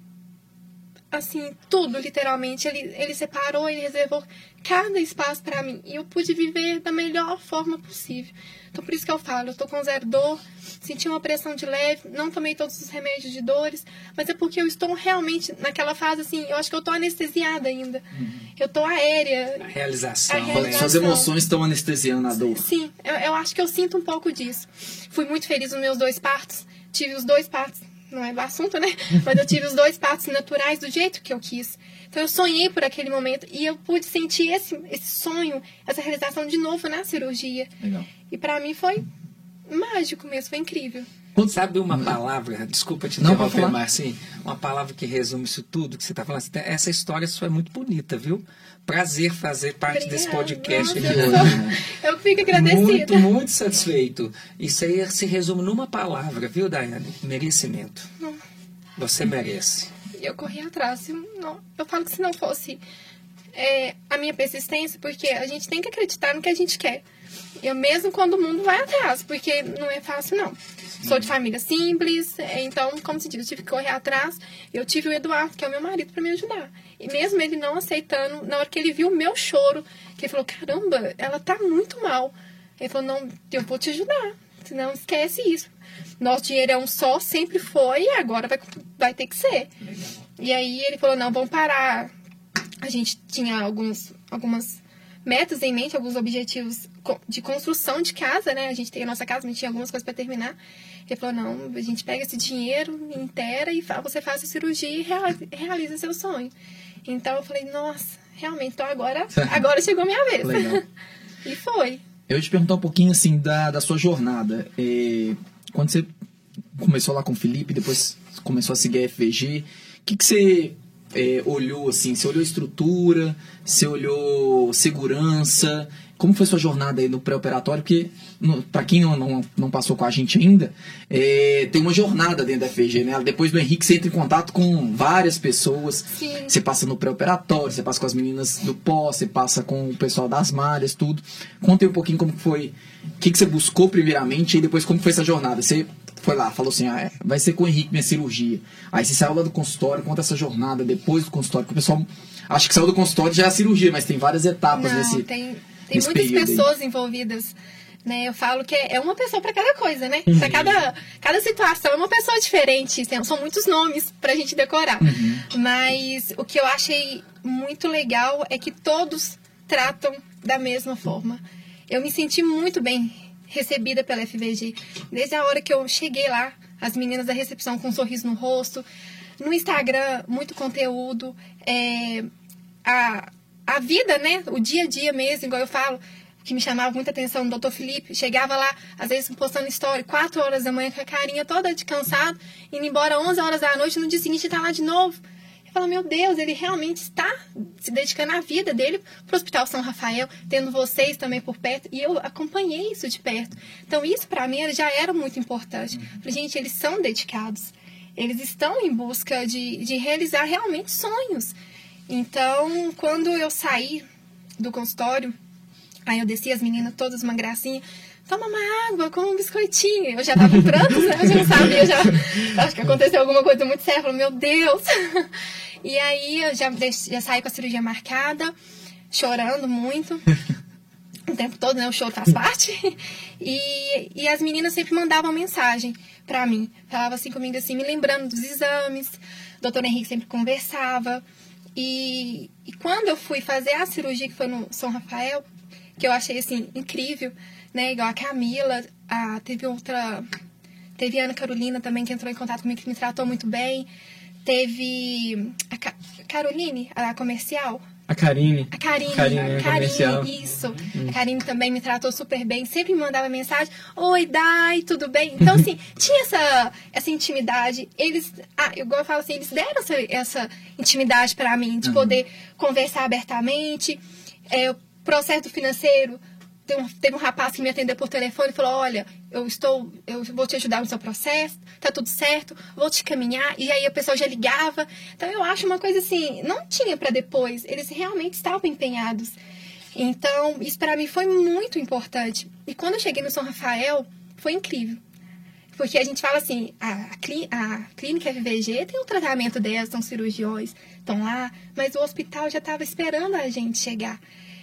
assim, tudo, literalmente. Ele, ele separou, ele reservou cada espaço para mim. E eu pude viver da melhor forma possível. Então, por isso que eu falo, eu tô com zero dor, senti uma pressão de leve, não tomei todos os remédios de dores, mas é porque eu estou realmente naquela fase, assim, eu acho que eu tô anestesiada ainda. Uhum. Eu tô aérea. A realização. A realização. Suas emoções estão anestesiando a dor. Sim, eu, eu acho que eu sinto um pouco disso. Fui muito feliz nos meus dois partos, tive os dois partos não é assunto, né? Mas eu tive os dois partos naturais do jeito que eu quis. Então eu sonhei por aquele momento e eu pude sentir esse, esse sonho, essa realização de novo na cirurgia. Legal. E para mim foi mágico mesmo, foi incrível. Sabe uma palavra, desculpa te interromper, Marcinho, uma palavra que resume isso tudo que você está falando. Essa história sua é muito bonita, viu? Prazer fazer parte Obrigada. desse podcast Nossa, aqui hoje. Eu fico agradecida. Muito, muito satisfeito. Isso aí se resume numa palavra, viu, Daiane? Merecimento. Não. Você merece. Eu corri atrás. Eu, não, eu falo que se não fosse é, a minha persistência, porque a gente tem que acreditar no que a gente quer. Eu mesmo quando o mundo vai atrás, porque não é fácil, não. Sou de família simples, então, como se diz, eu tive que correr atrás. Eu tive o Eduardo, que é o meu marido, para me ajudar. E mesmo ele não aceitando, na hora que ele viu o meu choro, que ele falou: caramba, ela tá muito mal. Ele falou: não, eu vou te ajudar. Não esquece isso. Nosso dinheiro é um só, sempre foi, e agora vai, vai ter que ser. Legal. E aí ele falou: não, vamos parar. A gente tinha alguns, algumas metas em mente, alguns objetivos de construção de casa, né? A gente tem a nossa casa, a gente tinha algumas coisas para terminar. Ele falou: não, a gente pega esse dinheiro inteira e você faz a cirurgia e realiza seu sonho. Então eu falei: nossa, realmente, então agora, agora chegou a minha vez. Legal. e foi. Eu ia te perguntar um pouquinho assim da, da sua jornada. É, quando você começou lá com o Felipe, depois começou a seguir a FVG, o que, que você é, olhou assim? Você olhou estrutura, você olhou segurança? Como foi sua jornada aí no pré-operatório? Porque, para quem não, não, não, passou com a gente ainda, é, tem uma jornada dentro da FG, né? Depois do Henrique, você entra em contato com várias pessoas. Sim. Você passa no pré-operatório, você passa com as meninas do pós, você passa com o pessoal das malhas, tudo. Conta aí um pouquinho como foi, o que, que você buscou primeiramente e depois como foi essa jornada. Você foi lá, falou assim, ah, é, vai ser com o Henrique minha cirurgia. Aí você saiu lá do consultório, conta essa jornada depois do consultório, porque o pessoal acha que saiu do consultório já é a cirurgia, mas tem várias etapas Não, nesse tem, tem muitas pessoas aí. envolvidas. Né, eu falo que é uma pessoa para cada coisa, né? Uhum. Para cada, cada situação é uma pessoa diferente. São muitos nomes para a gente decorar. Uhum. Mas o que eu achei muito legal é que todos tratam da mesma forma. Eu me senti muito bem recebida pela FVG. Desde a hora que eu cheguei lá, as meninas da recepção com um sorriso no rosto. No Instagram, muito conteúdo. É, a, a vida, né? O dia a dia mesmo, igual eu falo, que me chamava muita atenção o doutor Felipe. Chegava lá, às vezes postando história, 4 horas da manhã com a carinha toda de cansado, indo embora 11 horas da noite, no dia seguinte tá lá de novo. Eu falo, meu Deus, ele realmente está se dedicando à vida dele para o Hospital São Rafael, tendo vocês também por perto, e eu acompanhei isso de perto. Então, isso para mim já era muito importante. Falei, gente, eles são dedicados. Eles estão em busca de, de realizar realmente sonhos. Então, quando eu saí do consultório, aí eu desci as meninas todas uma gracinha, toma uma água, como um biscoitinho. Eu já tava em prantos, né? Eu já não sabia, já acho que aconteceu alguma coisa muito séria. Eu falei, meu Deus. E aí eu já, já saí com a cirurgia marcada, chorando muito. O tempo todo, né? O show faz parte. E, e as meninas sempre mandavam mensagem pra mim. Falava assim comigo, assim, me lembrando dos exames. O doutor Henrique sempre conversava. E, e quando eu fui fazer a cirurgia, que foi no São Rafael, que eu achei, assim, incrível, né? Igual a Camila, a, teve outra. Teve a Ana Carolina também que entrou em contato comigo, que me tratou muito bem. Teve a Ca Caroline, a comercial. A Karine. A Karine, Karine, comercial. Karine, isso. A Karine também me tratou super bem, sempre me mandava mensagem: Oi, Dai, tudo bem? Então, assim, tinha essa, essa intimidade. Eles, ah, igual eu falo assim, eles deram essa, essa intimidade para mim, de poder conversar abertamente. É, o processo financeiro, tem um- teve um rapaz que me atendeu por telefone e falou: Olha, eu estou, eu vou te ajudar no seu processo, tá tudo certo, vou te caminhar. E aí a pessoa já ligava. Então eu acho uma coisa assim, não tinha para depois, eles realmente estavam empenhados. Então, isso para mim foi muito importante. E quando eu cheguei no São Rafael, foi incrível. Porque a gente fala assim, a, a clí- a clínica FVG tem o tratamento delas, são cirurgiões, estão lá, mas o hospital já estava esperando a gente chegar.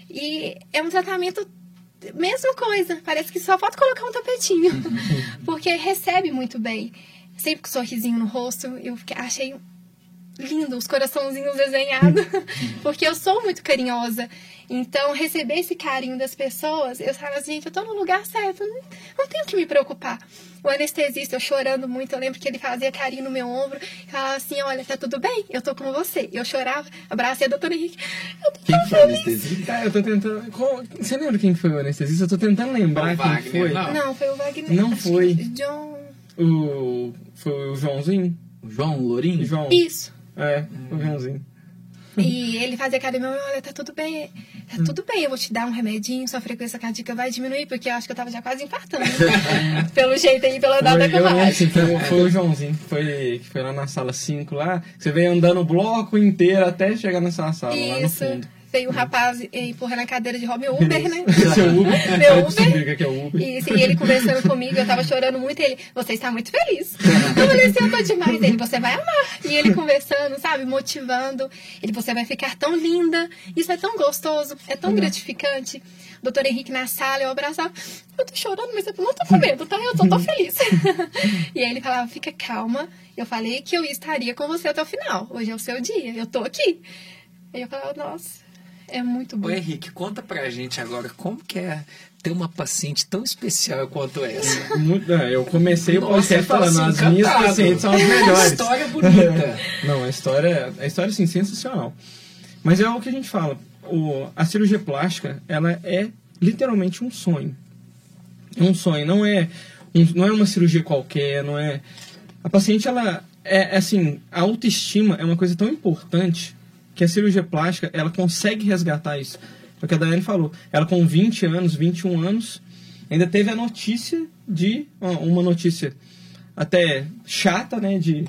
E é um tratamento, mesma coisa, parece que só falta colocar um tapetinho, porque recebe muito bem. Sempre com um sorrisinho no rosto, eu achei lindo, os coraçãozinhos desenhados, porque eu sou muito carinhosa. Então, receber esse carinho das pessoas, eu falo assim, gente, eu tô no lugar certo, não, tenho que me preocupar. O anestesista, eu chorando muito, eu lembro que ele fazia carinho no meu ombro, e falava assim, olha, tá tudo bem? Eu tô com você. Eu chorava, abracei a doutora Henrique, eu tô Quem tão foi feliz. anestesista? Eu tô tentando. qual- Você lembra quem foi o anestesista? Eu tô tentando lembrar O quem Wagner, foi. não. Não, foi o Wagner. Não acho foi. John... O. Foi o Joãozinho? O João Lourinho? João. Isso. É, o Joãozinho. E ele fazia meu olho, tá tudo bem, tá tudo bem, eu vou te dar um remedinho, sua frequência cardíaca vai diminuir, porque eu acho que eu tava já quase infartando. né? Pelo jeito aí, pela Foi, que eu acho. foi, foi o Joãozinho, foi, que foi lá na sala 5 lá. Você veio andando o bloco inteiro até chegar nessa sala, lá no Isso. fundo. Veio o rapaz empurrando a cadeira de Robin Uber, né? Esse é Uber. Meu Vai Uber. que é Uber. E ele conversando comigo, eu tava chorando muito, e ele, você está muito feliz. Eu falei assim, eu tô demais. Ele, você vai amar. E ele conversando, sabe, motivando. Ele, você vai ficar tão linda. Isso é tão gostoso, é tão gratificante. Doutor Henrique na sala, eu abraçava. Eu tô chorando, mas eu não tô com medo, tá? Eu tô feliz. e aí ele falava, fica calma. Eu falei que eu estaria com você até o final. Hoje é o seu dia, eu tô aqui. Aí eu falava, nossa, é muito bom. Ô Henrique, conta pra gente agora como que é ter uma paciente tão especial quanto essa. Muito- é, eu comecei o Nossa, podcast eu tô falando, assim, as minhas encantado. pacientes são as melhores. História bonita. Não, a história, a história assim, sensacional. Mas é o que a gente fala. O, a cirurgia plástica, ela é literalmente um sonho. É um sonho, não é, um- não é uma cirurgia qualquer, não é. A paciente, ela é é assim, a autoestima é uma coisa tão importante que a cirurgia plástica, ela consegue resgatar isso. É o que a Daiane falou. Ela com 20 anos, 21 anos, ainda teve a notícia de uma- notícia até chata, né, de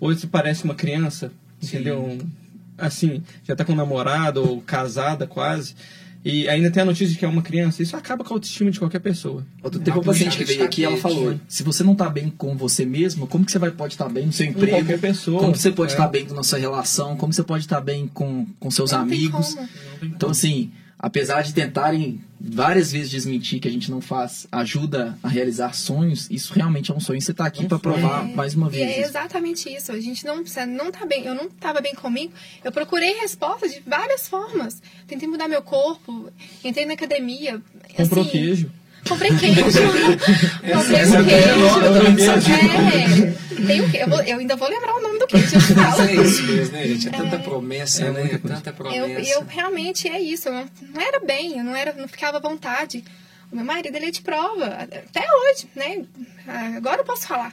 hoje se parece uma criança, entendeu? Um- Assim, já tá com um namorado ou casada quase. E ainda tem a notícia de que é uma criança, isso acaba com a autoestima de qualquer pessoa. Outro teve uma Uma paciente que veio aqui e ela falou: né? se você não tá bem com você mesmo, como que você vai pode estar bem no seu emprego? qualquer pessoa, Como você pode é. estar bem com a sua relação? Como você pode estar bem com, com seus Não tem amigos? como. Então, assim, apesar de tentarem várias vezes desmentir que a gente não faz ajuda a realizar sonhos, isso realmente é um sonho. Você tá aqui Um para provar É, mais uma E vez. é exatamente isso. A gente não precisa, não tá bem. Eu não estava bem comigo. Eu procurei respostas de várias formas. Tentei mudar meu corpo, entrei na academia. assim, Comprou queijo. Comprei queijo. comprei queijo. É, tem o quê? Eu, vou, eu, ainda vou lembrar o nome do queijo. Mas é isso mesmo, né, gente? É tanta promessa, é, né? Tanta promessa. Eu, eu realmente é isso. Eu não era bem, eu não, era, não ficava à vontade. O meu marido, ele é de prova, até hoje, né? Agora eu posso falar.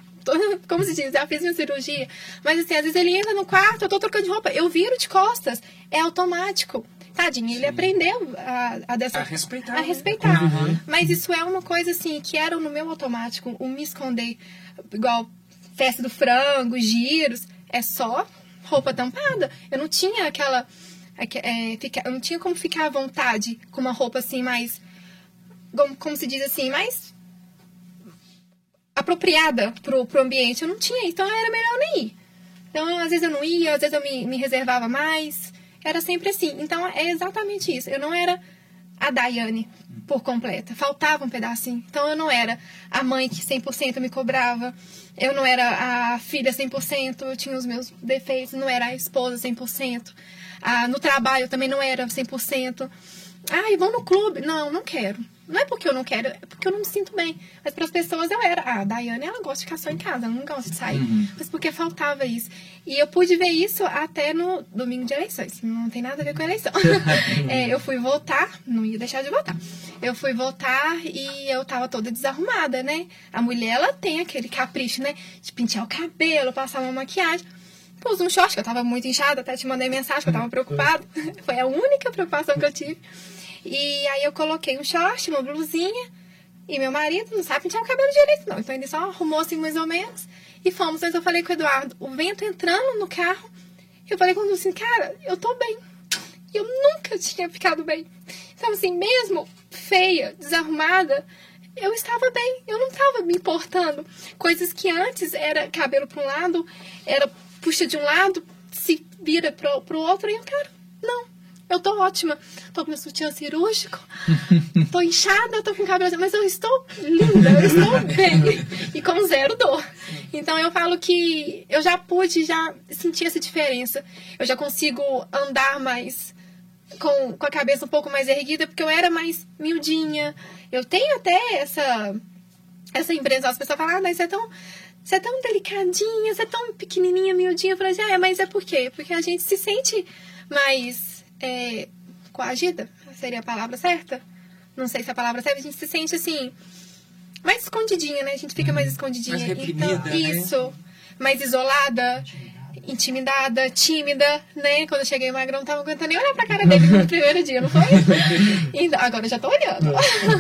Como se diz, já fiz minha cirurgia. Mas assim, às vezes ele entra no quarto, eu tô trocando de roupa, eu viro de costas. É automático. Tadinho, ele Sim. aprendeu a, a, dessa, a respeitar. A né? respeitar. Uhum. Mas isso é uma coisa assim, que era no meu automático, o me esconder, igual festa do frango, giros, é só roupa tampada. Eu não tinha aquela. É, fica, eu não tinha como ficar à vontade com uma roupa assim mais. Como, como se diz assim, mais apropriada pro, pro ambiente. Eu não tinha, então era melhor nem ir. Então, às vezes eu não ia, às vezes eu me, me reservava mais. Era sempre assim. Então, é exatamente isso. Eu não era a Daiane por completa. Faltava um pedacinho. Então, eu não era a mãe que 100% me cobrava. Eu não era a filha 100%. Eu tinha os meus defeitos. Não era a esposa 100%. Ah, no trabalho, também não era 100%. Ah, e vão no clube. Não, não quero. Não é porque eu não quero, é porque eu não me sinto bem. Mas para as pessoas eu era. Ah, a Daiane, ela gosta de ficar só em casa, ela não gosta de sair. Uhum. Mas porque faltava isso. E eu pude ver isso até no domingo de eleições. Não tem nada a ver com a eleição. é, eu fui votar, não ia deixar de votar. Eu fui votar e eu tava toda desarrumada, né? A mulher, ela tem aquele capricho, né? De pentear o cabelo, passar uma maquiagem pus um short, que eu tava muito inchada, até te mandei mensagem que eu tava preocupada. Foi a única preocupação que eu tive. E aí eu coloquei um short, uma blusinha. E meu marido não sabe pentear o cabelo direito, não. Então ele só arrumou assim mais ou menos. E fomos. Mas eu falei com o Eduardo, o vento entrando no carro. Eu falei com ele assim, cara, eu tô bem. Eu nunca tinha ficado bem. Então, assim, mesmo feia, desarrumada, eu estava bem. Eu não estava me importando. Coisas que antes era cabelo para um lado, era puxa de um lado, se vira pro, pro outro. E eu, cara, não eu tô ótima. Tô com meu sutiã cirúrgico. tô inchada, tô com cabelo. Mas eu estou linda, eu estou bem. E com zero dor. Então eu falo que eu já pude já sentir essa diferença. Eu já consigo andar mais com, com a cabeça um pouco mais erguida, porque eu era mais miudinha. Eu tenho até essa, essa impressão. As pessoas falam, ah, mas você é tão. Você é tão delicadinha, você é tão pequenininha, miudinha. Eu falei assim, ah, mas é por quê? Porque a gente se sente mais é, coagida, seria a palavra certa? Não sei se a palavra certa, a gente se sente assim, mais escondidinha, né? A gente fica mais uhum. escondidinha. Mais reprimida, então, isso, né? mais isolada, intimidada, tímida, né? Quando eu cheguei o Magrão, não tava aguentando nem olhar pra cara dele no primeiro dia, não foi? Então, agora eu já tô olhando.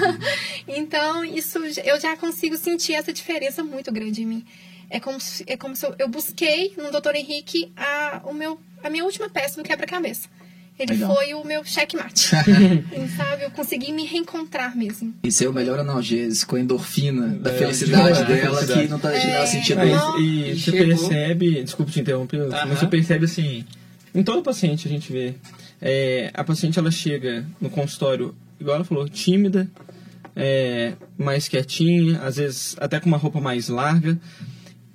então, isso eu já consigo sentir essa diferença muito grande em mim. É como se, é como se eu, eu busquei no Dr. Henrique a, o meu, a minha última peça do quebra-cabeça. Ele Legal. foi o meu checkmate. sabe? Eu consegui me reencontrar mesmo. Isso é o melhor analgésico, a endorfina da é, felicidade dela felicidade. que não tá é, sentindo não, E, e você percebe, desculpa te interromper, uh -huh. mas você percebe assim, em todo paciente a gente vê, é, a paciente ela chega no consultório, igual ela falou, tímida, é, mais quietinha, às vezes até com uma roupa mais larga.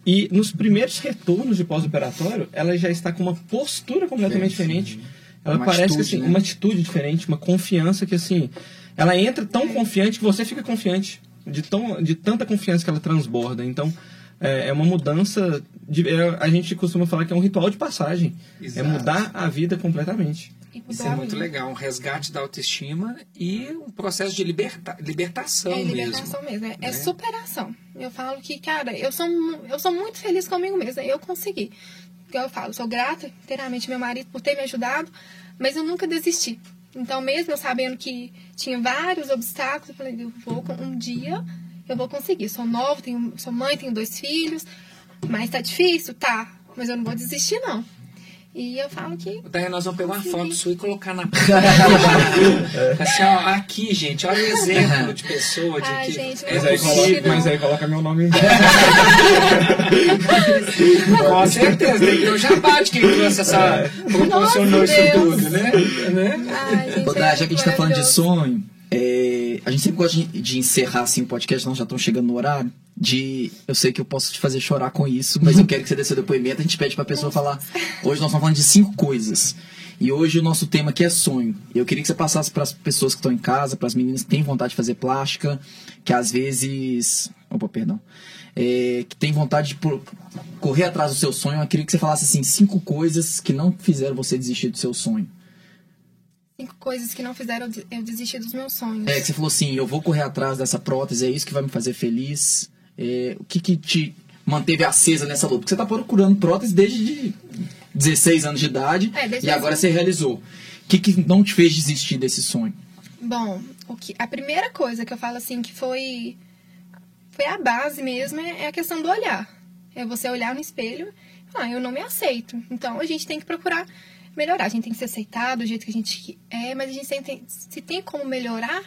E nos primeiros retornos de pós-operatório, ela já está com uma postura completamente diferente ela uma parece atitude, que, assim, né? uma atitude diferente, uma confiança que assim, ela entra tão confiante que você fica confiante de tão de tanta confiança que ela transborda. Então, é, é uma mudança de, é, a gente costuma falar que é um ritual de passagem. É Exato. É mudar a vida completamente. Isso é muito legal, um resgate da autoestima e um processo de liberta, libertação mesmo. É libertação mesmo, mesmo. É, é, né? superação. Eu falo que, cara, eu sou, eu sou muito feliz comigo mesma, eu consegui que eu falo, sou grata inteiramente meu marido por ter me ajudado, mas eu nunca desisti. Então, mesmo eu sabendo que tinha vários obstáculos, eu falei, eu vou, um dia eu vou conseguir. Sou nova, tenho, sou mãe, tenho dois filhos, mas tá difícil? Tá. Mas eu não vou desistir, não. E eu falo que. Daí nós vamos pegar uma foto sua e colocar na. assim, ó, aqui, gente, olha o exemplo de pessoa. De Ai, que... gente, mas, aí coloca, mas aí coloca meu nome. Com certeza, tem que ter um jabá de quem trouxe essa. É. proporcionou isso tudo, né? né? Ai, gente, já que a gente tá falando de sonho. É, a gente sempre gosta de, de encerrar assim, o podcast, nós já estamos chegando no horário. De eu sei que eu posso te fazer chorar com isso, mas eu quero que você dê seu depoimento. A gente pede pra pessoa falar. Hoje nós estamos falando de cinco coisas. E hoje o nosso tema aqui é sonho. Eu queria que você passasse para as pessoas que estão em casa, para as meninas que têm vontade de fazer plástica, que às vezes. Opa, perdão. É, que tem vontade de correr atrás do seu sonho. Eu queria que você falasse assim, cinco coisas que não fizeram você desistir do seu sonho. Coisas que não fizeram eu desistir dos meus sonhos. É, que você falou assim, eu vou correr atrás dessa prótese, é isso que vai me fazer feliz. É, o que, que te manteve acesa nessa luta? Porque você está procurando prótese desde 16 anos de idade é, e agora você realizou. O que, que não te fez desistir desse sonho? Bom, o que, a primeira coisa que eu falo assim que foi, foi a base mesmo é, é a questão do olhar. É você olhar no espelho ah, eu não me aceito. Então a gente tem que procurar melhorar. A gente tem que se aceitar do jeito que a gente é, mas a gente tem, se tem como melhorar,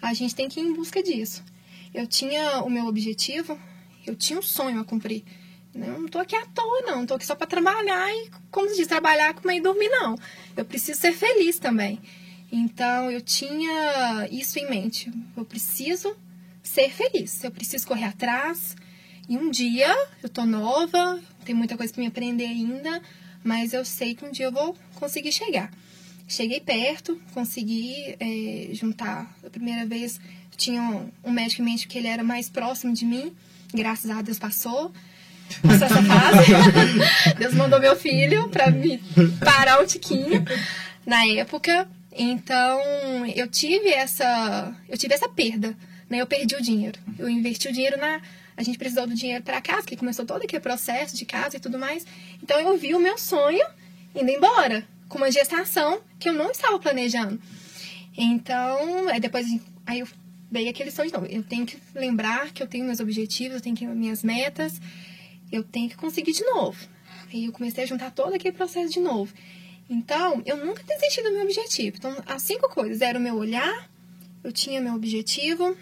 a gente tem que ir em busca disso. Eu tinha o meu objetivo, eu tinha um sonho a cumprir. Não tô aqui à toa. Não tô aqui só para trabalhar e, como se diz, trabalhar, comer e dormir, não. Eu preciso ser feliz também. Então, eu tinha isso em mente. Eu preciso ser feliz. Eu preciso correr atrás. E um dia, eu tô nova, tem muita coisa para me aprender ainda, mas eu sei que um dia eu vou conseguir chegar. Cheguei perto, consegui é, juntar. A primeira vez tinha um, um médico em mente que ele era mais próximo de mim, graças a Deus passou. Passou essa fase. Deus mandou meu filho para me parar um tiquinho na época. Então, eu tive essa, eu tive essa perda, né? Eu perdi o dinheiro. Eu investi o dinheiro na a gente precisou do dinheiro para casa, que começou todo aquele processo de casa e tudo mais. Então eu vi o meu sonho indo embora, com uma gestação que eu não estava planejando. Então, aí depois aí eu veio aquele sonho de novo. Eu tenho que lembrar que eu tenho meus objetivos, eu tenho que minhas metas, eu tenho que conseguir de novo. Aí eu comecei a juntar todo aquele processo de novo. Então, eu nunca desisti do meu objetivo. Então, as cinco coisas era o meu olhar, eu tinha meu objetivo,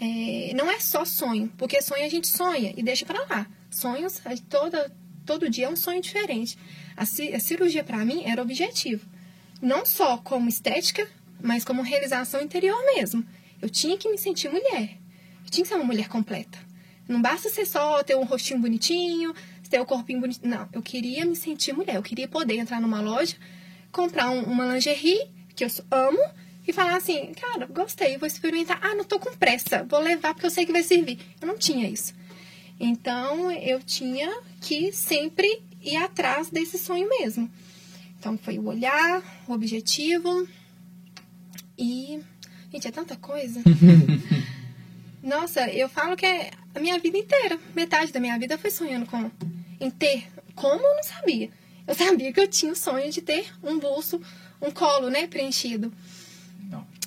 é, não é só sonho, porque sonho a gente sonha e deixa para lá. Sonhos, toda, todo dia é um sonho diferente. A, a cirurgia, para mim, era objetivo. Não só como estética, mas como realização interior mesmo. Eu tinha que me sentir mulher. Eu tinha que ser uma mulher completa. Não basta ser só ter um rostinho bonitinho, ter o um corpinho bonito. Não, eu queria me sentir mulher. Eu queria poder entrar numa loja, comprar um, uma lingerie, que eu amo, e falar assim, cara, gostei, vou experimentar. Ah, não tô com pressa, vou levar porque eu sei que vai servir. Eu não tinha isso. Então, eu tinha que sempre ir atrás desse sonho mesmo. Então, foi o olhar, o objetivo e... Gente, é tanta coisa. Nossa, eu falo que é a minha vida inteira. Metade da minha vida foi sonhando com em ter. Como eu não sabia. Eu sabia que eu tinha o sonho de ter um bolso, um colo, né, preenchido.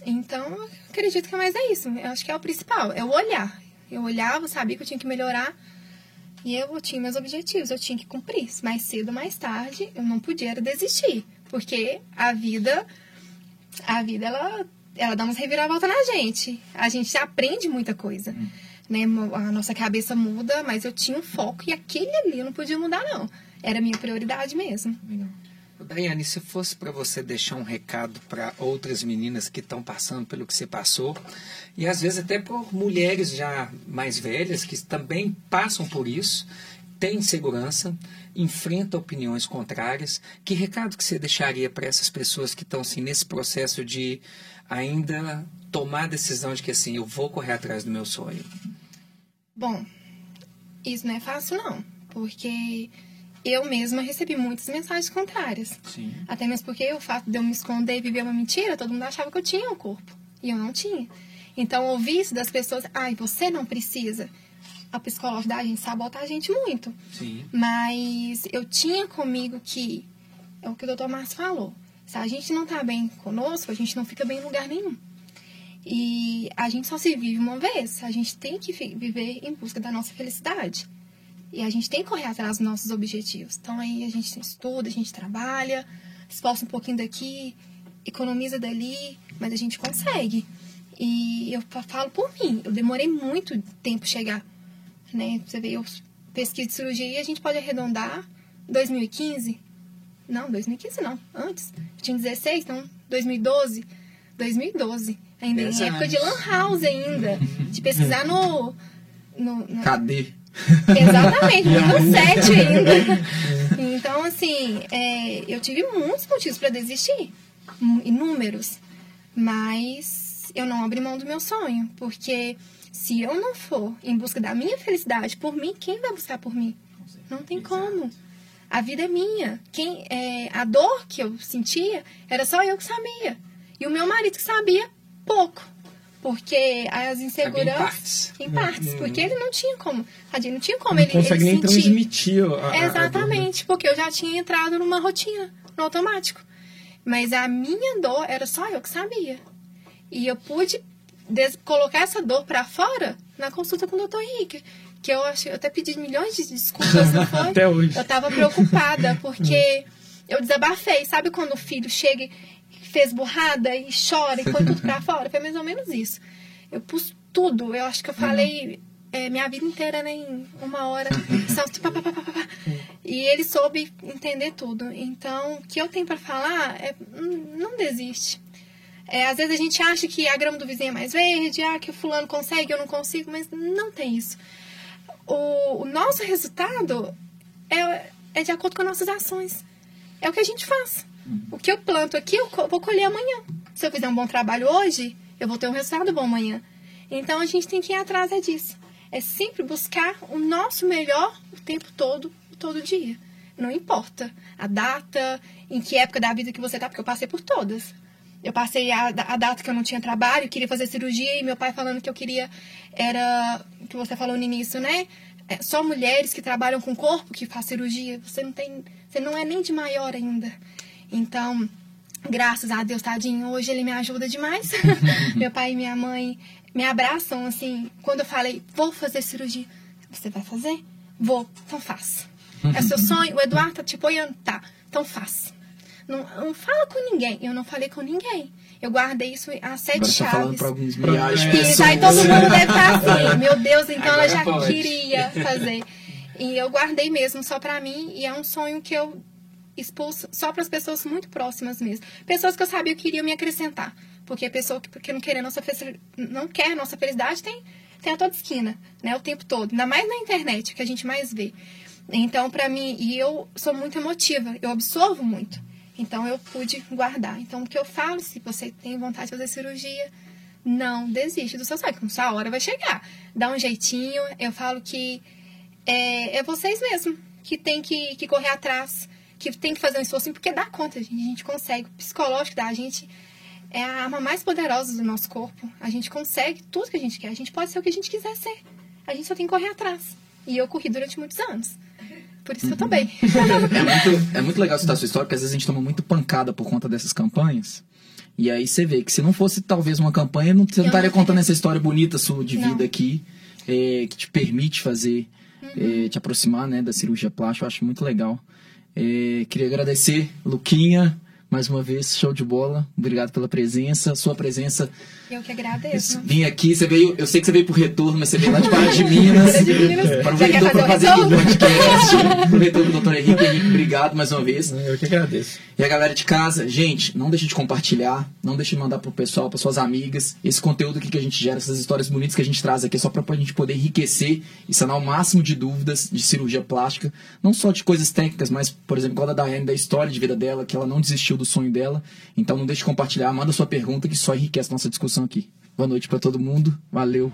Então, acredito que é mais é isso. Eu acho que é o principal, é o olhar. Eu olhava, sabia que eu tinha que melhorar e eu tinha meus objetivos, eu tinha que cumprir. Mais cedo ou mais tarde, eu não podia desistir, porque a vida, a vida, ela, ela dá umas reviravoltas na gente. A gente aprende muita coisa. Hum. Né? A nossa cabeça muda, mas eu tinha um foco e aquele ali eu não podia mudar, não. Era a minha prioridade mesmo. Legal. Daiane, se fosse para você deixar um recado para outras meninas que estão passando pelo que você passou, e às vezes até por mulheres já mais velhas que também passam por isso, têm insegurança, enfrentam opiniões contrárias, que recado que você deixaria para essas pessoas que estão assim, nesse processo de ainda tomar a decisão de que assim, eu vou correr atrás do meu sonho? Bom, isso não é fácil não, porque eu mesma recebi muitas mensagens contrárias. Sim. Até mesmo porque o fato de eu me esconder e viver uma mentira, todo mundo achava que eu tinha um corpo. E eu não tinha. Então, ouvir isso das pessoas, ai, você não precisa. A psicóloga da gente sabota a gente muito. Sim. Mas eu tinha comigo que, é o que o doutor Márcio falou, se a gente não tá bem conosco, a gente não fica bem em lugar nenhum. E a gente só se vive uma vez. A gente tem que viver em busca da nossa felicidade. E a gente tem que correr atrás dos nossos objetivos. Então aí a gente estuda, a gente trabalha, esforça um pouquinho daqui, economiza dali, mas a gente consegue. E eu falo por mim, eu demorei muito tempo chegar. Né? Você vê, eu pesquisa de cirurgia e a gente pode arredondar 2015. Não, 2015 não, antes. Eu tinha 16, então 2012. 2012. Ainda em época de Lan House ainda. De pesquisar no. no Cadê? Exatamente, no 7 ainda. Então, assim, é, eu tive muitos motivos para desistir, inúmeros. Mas eu não abri mão do meu sonho, porque se eu não for em busca da minha felicidade por mim, quem vai buscar por mim? Não tem como. A vida é minha. Quem, é, a dor que eu sentia era só eu que sabia. E o meu marido que sabia pouco. Porque as inseguranças. Em partes. Em partes Uhum. porque ele não tinha como. Tadinho, não tinha como Não ele. consegue ele nem sentir. transmitir a, a- a- Exatamente, porque eu já tinha entrado numa rotina, no automático. Mas a minha dor era só eu que sabia. E eu pude colocar essa dor pra fora na consulta com o Dr. Henrique. Que eu, acho, eu até pedi milhões de desculpas, não foi? Até hoje. Eu tava preocupada, porque eu desabafei. Sabe quando o filho chega fez burrada e chora e põe tudo pra fora? Foi mais ou menos isso. Eu pus tudo. Eu acho que eu falei é, minha vida inteira né, em uma hora. Só pá, pá, pá, pá, pá. E ele soube entender tudo. Então, o que eu tenho pra falar é hum, não desiste. É, às vezes a gente acha que a grama do vizinho é mais verde, ah, que o fulano consegue, eu não consigo, mas não tem isso. O, o nosso resultado é, é de acordo com as nossas ações. É o que a gente faz. O que eu planto aqui, eu vou colher amanhã. Se eu fizer um bom trabalho hoje, eu vou ter um resultado bom amanhã. Então a gente tem que ir atrás é disso. É sempre buscar o nosso melhor o tempo todo, todo dia. Não importa a data, em que época da vida que você tá, porque eu passei por todas. Eu passei a, a data que eu não tinha trabalho, queria fazer cirurgia e meu pai falando que eu queria era que você falou no início, né? É só mulheres que trabalham com corpo que faz cirurgia. Você não tem, você não é nem de maior ainda. Então, graças a Deus, tadinho, hoje ele me ajuda demais. meu pai e minha mãe me abraçam assim, quando eu falei, vou fazer cirurgia. Você vai fazer? Vou, então faça. É seu sonho? O Eduardo tá te apoiando? Tá, então faça. Não, não fala com ninguém. Eu não falei com ninguém. Eu guardei isso às sete Agora tá falando chaves. para alguns milhares de pessoas. Isso aí todo mundo deve estar assim. Meu Deus, então Agora ela já pode. queria fazer. E eu guardei mesmo só pra mim. E é um sonho que eu expus só para as pessoas muito próximas mesmo. Pessoas que eu sabia que queriam me acrescentar. Porque a pessoa que, que não, quer nossa, não quer nossa felicidade tem, tem a toda esquina, né? O tempo todo. Ainda mais na internet, que a gente mais vê. Então, pra mim, e eu sou muito emotiva, eu absorvo muito. Então, eu pude guardar. Então, o que eu falo, se você tem vontade de fazer cirurgia, não desiste do seu sonho, que sua hora vai chegar. Dá um jeitinho. Eu falo que é, é vocês mesmo que tem que, que correr atrás, que tem que fazer um esforço, porque dá conta, gente. A gente consegue. O psicológico da gente é a arma mais poderosa do nosso corpo. A gente consegue tudo que a gente quer. A gente pode ser o que a gente quiser ser. A gente só tem que correr atrás. E eu corri durante muitos anos. Por isso que eu tô bem. É muito, é muito legal citar a sua história, porque às vezes a gente toma muito pancada por conta dessas campanhas. E aí você vê que se não fosse talvez uma campanha, não, você não estaria contando essa história bonita sua de Não. vida aqui, é, que te permite fazer, é, te aproximar né, da cirurgia plástica. Eu acho muito legal. É, queria agradecer, Luquinha, mais uma vez, show de bola. Obrigado pela presença. Sua presença Eu que agradeço. Vim aqui, você veio, eu sei que você veio por retorno, mas você veio lá de Pará de Minas. Pará de Minas. Aproveitou Já quer para fazer o aqui o podcast. Aproveitou com o doutor Henrique. Henrique, obrigado mais uma vez. Eu que agradeço. E a galera de casa, gente, não deixe de compartilhar, não deixe de mandar pro pessoal, para suas amigas. Esse conteúdo aqui que a gente gera, essas histórias bonitas que a gente traz aqui, é só pra a gente poder enriquecer e sanar o máximo de dúvidas de cirurgia plástica. Não só de coisas técnicas, mas, por exemplo, igual a da Daiane, da história de vida dela, que ela não desistiu do sonho dela. Então não deixe de compartilhar, manda sua pergunta que só enriquece nossa discussão aqui. Boa noite pra todo mundo, valeu.